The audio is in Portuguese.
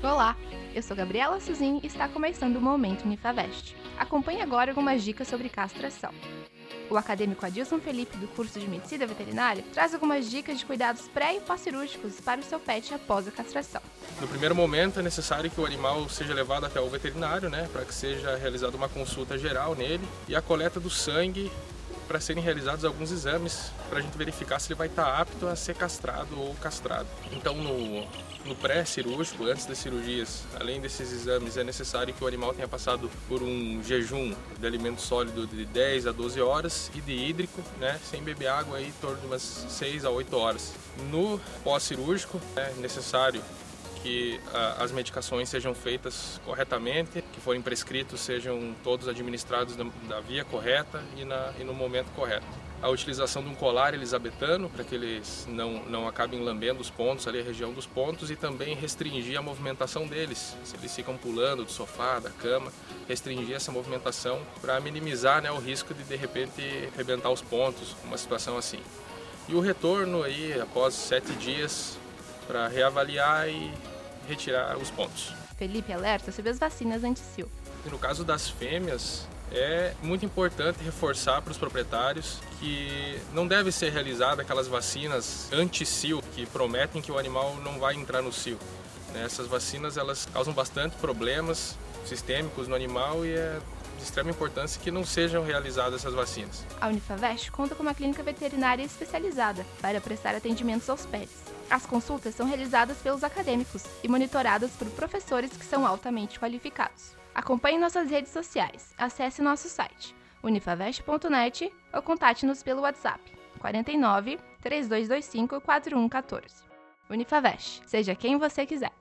Olá, eu sou Gabriela Suzin e está começando o Momento Unifavest. Acompanhe agora algumas dicas sobre castração. O acadêmico Adilson Felipe, do curso de Medicina Veterinária, traz algumas dicas de cuidados pré e pós-cirúrgicos para o seu pet após a castração. No primeiro momento, é necessário que o animal seja levado até o veterinário, né, para que seja realizada uma consulta geral nele e a coleta do sangue para serem realizados alguns exames para a gente verificar se ele vai estar tá apto a ser castrado ou castrado. Então, no, no pré-cirúrgico, antes das cirurgias, além desses exames, é necessário que o animal tenha passado por um jejum de alimento sólido de 10 a 12 horas e de hídrico, né, sem beber água, aí, em torno de umas 6 a 8 horas. No pós-cirúrgico, é necessário que a, as medicações sejam feitas corretamente, que forem prescritos sejam todos administrados da, da via correta e, na, e no momento correto a utilização de um colar elisabetano para que eles não, não acabem lambendo os pontos, ali a região dos pontos, e também restringir a movimentação deles. Se eles ficam pulando do sofá, da cama, restringir essa movimentação para minimizar né, o risco de de repente rebentar os pontos, uma situação assim. E o retorno aí após sete dias para reavaliar e retirar os pontos. Felipe alerta sobre as vacinas anti-sil. No caso das fêmeas, é muito importante reforçar para os proprietários que não deve ser realizada aquelas vacinas anti-cio que prometem que o animal não vai entrar no cio. Né, essas vacinas elas causam bastante problemas sistêmicos no animal e é de extrema importância que não sejam realizadas essas vacinas. A Unifavest conta com uma clínica veterinária especializada para prestar atendimentos aos pets. As consultas são realizadas pelos acadêmicos e monitoradas por professores que são altamente qualificados. Acompanhe nossas redes sociais, acesse nosso site unifavest.net ou contate-nos pelo WhatsApp 49 3225 4114. Unifavest, seja quem você quiser.